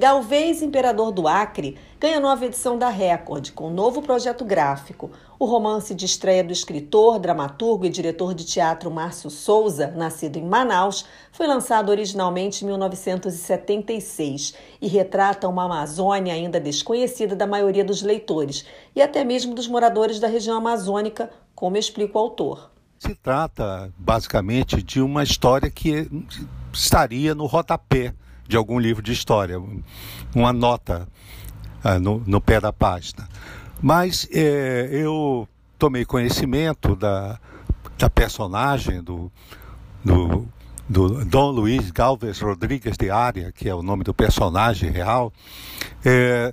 Galvez, Imperador do Acre, ganha nova edição da Record, com um novo projeto gráfico. O romance de estreia do escritor, dramaturgo e diretor de teatro Márcio Souza, nascido em Manaus, foi lançado originalmente em 1976 e retrata uma Amazônia ainda desconhecida da maioria dos leitores e até mesmo dos moradores da região amazônica, como explica o autor. Se trata, basicamente, de uma história que estaria no rodapé de algum livro de história, uma nota ah, no, no, pé da página. Mas é, eu tomei conhecimento da, da personagem do, do, do Dom Luiz Galvez Rodrigues de Ária, que é o nome do personagem real, é,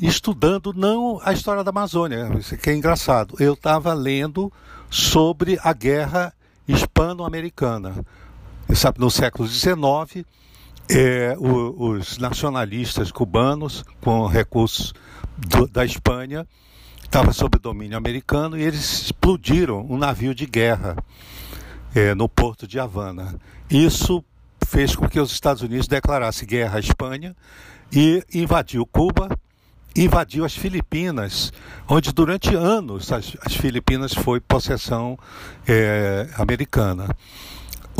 estudando não a história da Amazônia, isso que é engraçado. Eu estava lendo sobre a guerra hispano-americana. Sabe, no século XIX, é, o, os nacionalistas cubanos, com recursos do, da Espanha, estavam sob domínio americano e eles explodiram um navio de guerra é, no porto de Havana. Isso fez com que os Estados Unidos declarassem guerra à Espanha e invadiu Cuba, invadiu as Filipinas, onde durante anos as, as Filipinas foi possessão é, americana.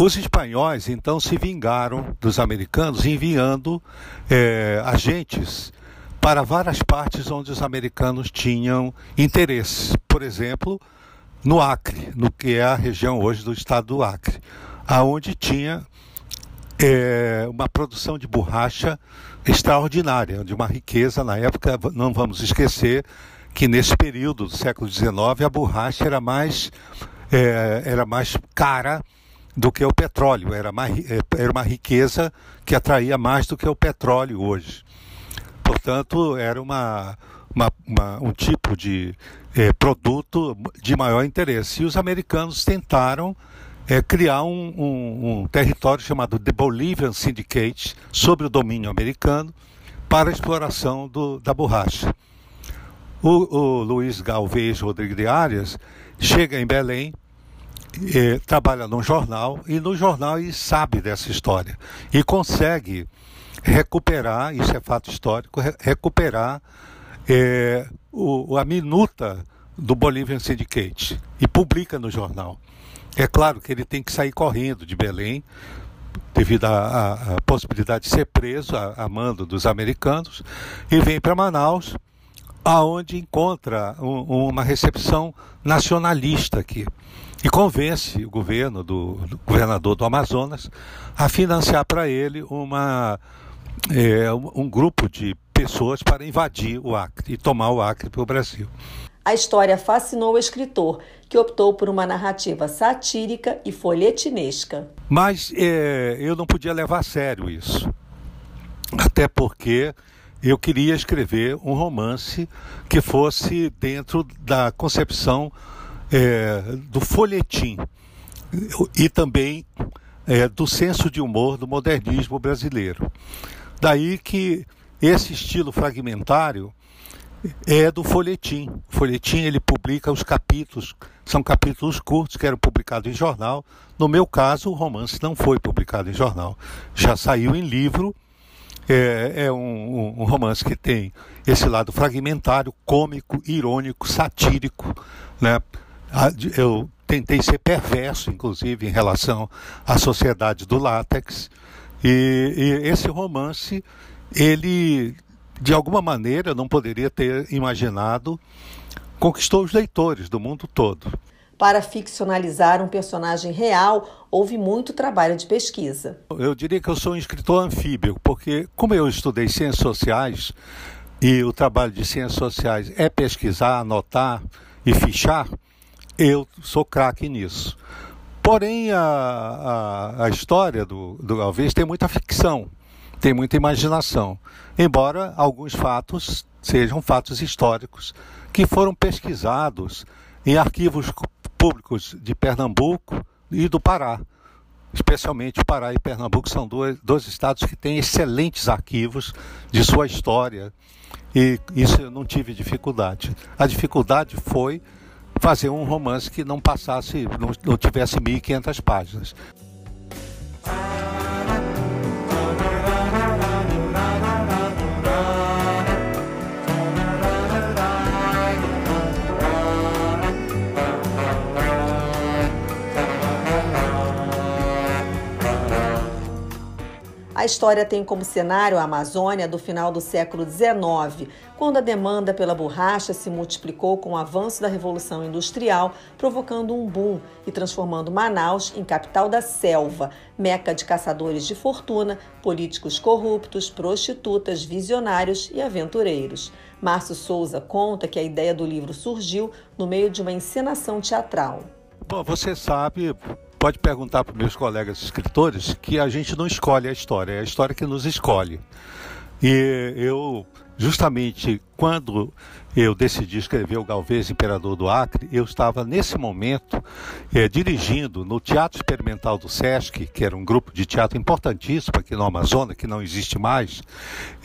Os espanhóis então se vingaram dos americanos enviando é, agentes para várias partes onde os americanos tinham interesse. Por exemplo, no Acre, no que é a região hoje do estado do Acre, aonde tinha é, uma produção de borracha extraordinária, de uma riqueza na época. Não vamos esquecer que nesse período do século XIX a borracha era mais é, era mais cara do que o petróleo. Era, mais, é, era uma riqueza que atraía mais do que o petróleo hoje. Portanto, era uma, uma, uma um tipo de é, produto de maior interesse. E os americanos tentaram é, criar um, um, um, território chamado The Bolivian Syndicate, sobre o domínio americano, para a exploração do, da borracha. O, o Luiz Galvez Rodrigues de Arias chega em Belém é, trabalha num jornal e no jornal ele sabe dessa história e consegue recuperar, isso é fato histórico, re recuperar é, o, a minuta do Bolivian Syndicate e publica no jornal. É claro que ele tem que sair correndo de Belém, devido à possibilidade de ser preso a, a mando dos americanos, e vem para Manaus, aonde encontra um, uma recepção nacionalista aqui e convence o governo do, do governador do Amazonas a financiar para ele uma, é, um grupo de pessoas para invadir o Acre e tomar o Acre para o Brasil. A história fascinou o escritor, que optou por uma narrativa satírica e folhetinesca. Mas é, eu não podia levar a sério isso. Até porque eu queria escrever um romance que fosse dentro da concepção é, do folhetim e também é, do senso de humor do modernismo brasileiro. Daí que esse estilo fragmentário é do folhetim. O folhetim ele publica os capítulos, são capítulos curtos que eram publicados em jornal. No meu caso, o romance não foi publicado em jornal, já saiu em livro. É, é um, um, romance que tem esse lado fragmentário, cômico, irônico, satírico, né? Eu tentei ser perverso, inclusive, em relação à sociedade do látex. E, e, esse romance, ele, de alguma maneira, não poderia ter imaginado, conquistou os leitores do mundo todo. Para ficcionalizar um personagem real, houve muito trabalho de pesquisa. Eu diria que eu sou um escritor anfíbio, porque, como eu estudei ciências sociais, e o trabalho de ciências sociais é pesquisar, anotar e fichar, eu sou craque nisso. Porém, a, a, a história do, do tem muita ficção, tem muita imaginação, embora alguns fatos sejam fatos históricos que foram pesquisados em arquivos públicos de Pernambuco e do Pará. especialmente o Pará e Pernambuco são dois, dois estados que têm excelentes arquivos de sua história e isso eu não tive dificuldade. A dificuldade foi fazer um romance que não passasse, não, não tivesse 1.500 páginas. História tem como cenário a Amazônia do final do século XIX, quando a demanda pela borracha se multiplicou com o avanço da Revolução Industrial, provocando um boom e transformando Manaus em capital da selva, meca de caçadores de fortuna, políticos corruptos, prostitutas, visionários e aventureiros. Márcio Souza conta que a ideia do livro surgiu no meio de uma encenação teatral. Bom, você sabe, pode perguntar para meus colegas escritores que a gente não escolhe a história, é a história que nos escolhe. E eu, justamente quando eu decidi escrever o Galvez Imperador do Acre, eu estava nesse momento é, dirigindo no Teatro Experimental do Sesc, que era um grupo de teatro importantíssimo aqui no Amazonas, que não existe mais,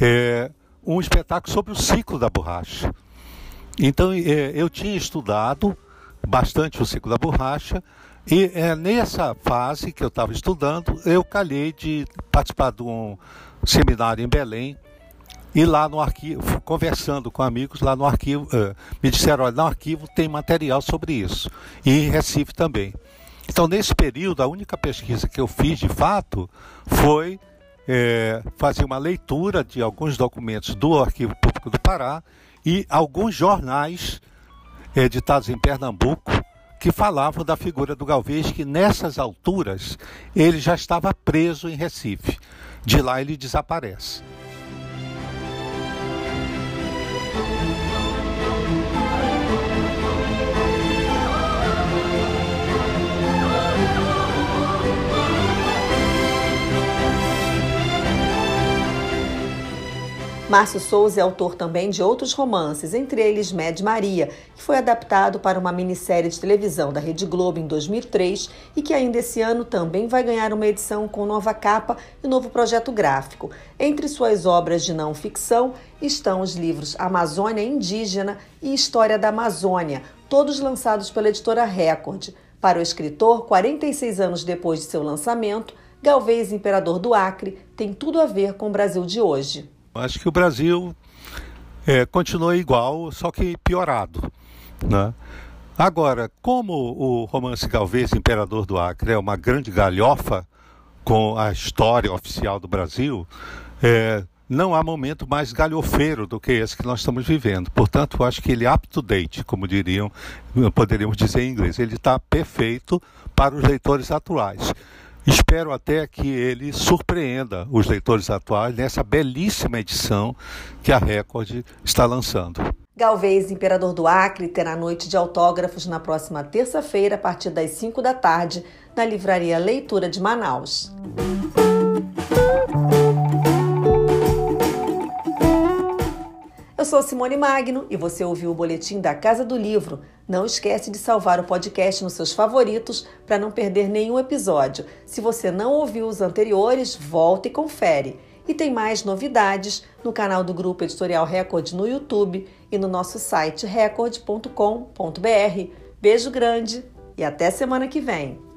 é, um espetáculo sobre o ciclo da borracha. Então é, eu tinha estudado bastante o ciclo da borracha, e é nessa fase que eu estava estudando, eu calhei de participar de um seminário em Belém. E lá no arquivo, conversando com amigos lá no arquivo, uh, me disseram: olha, no arquivo tem material sobre isso. E em Recife também. Então, nesse período, a única pesquisa que eu fiz de fato foi é, fazer uma leitura de alguns documentos do Arquivo Público do Pará e alguns jornais editados em Pernambuco que falavam da figura do Galvez, que nessas alturas ele já estava preso em Recife. De lá ele desaparece. Márcio Souza é autor também de outros romances, entre eles Med Maria, que foi adaptado para uma minissérie de televisão da Rede Globo em 2003 e que ainda esse ano também vai ganhar uma edição com nova capa e novo projeto gráfico. Entre suas obras de não ficção estão os livros Amazônia Indígena e História da Amazônia, todos lançados pela editora Record. Para o escritor, 46 anos depois de seu lançamento, Galvez Imperador do Acre tem tudo a ver com o Brasil de hoje. Acho que o Brasil é, continua igual, só que piorado. Né? Agora, como o romance Galvez, Imperador do Acre, é uma grande galhofa com a história oficial do Brasil, é, não há momento mais galhofeiro do que esse que nós estamos vivendo. Portanto, acho que ele é up to date, como diriam, poderíamos dizer em inglês. Ele está perfeito para os leitores atuais. Espero até que ele surpreenda os leitores atuais nessa belíssima edição que a Record está lançando. Galvez, Imperador do Acre, terá noite de autógrafos na próxima terça-feira, a partir das 5 da tarde, na Livraria Leitura de Manaus. Eu sou Simone Magno e você ouviu o boletim da Casa do Livro. Não esquece de salvar o podcast nos seus favoritos para não perder nenhum episódio. Se você não ouviu os anteriores, volta e confere. E tem mais novidades no canal do Grupo Editorial Record no YouTube e no nosso site record.com.br. Beijo grande e até semana que vem.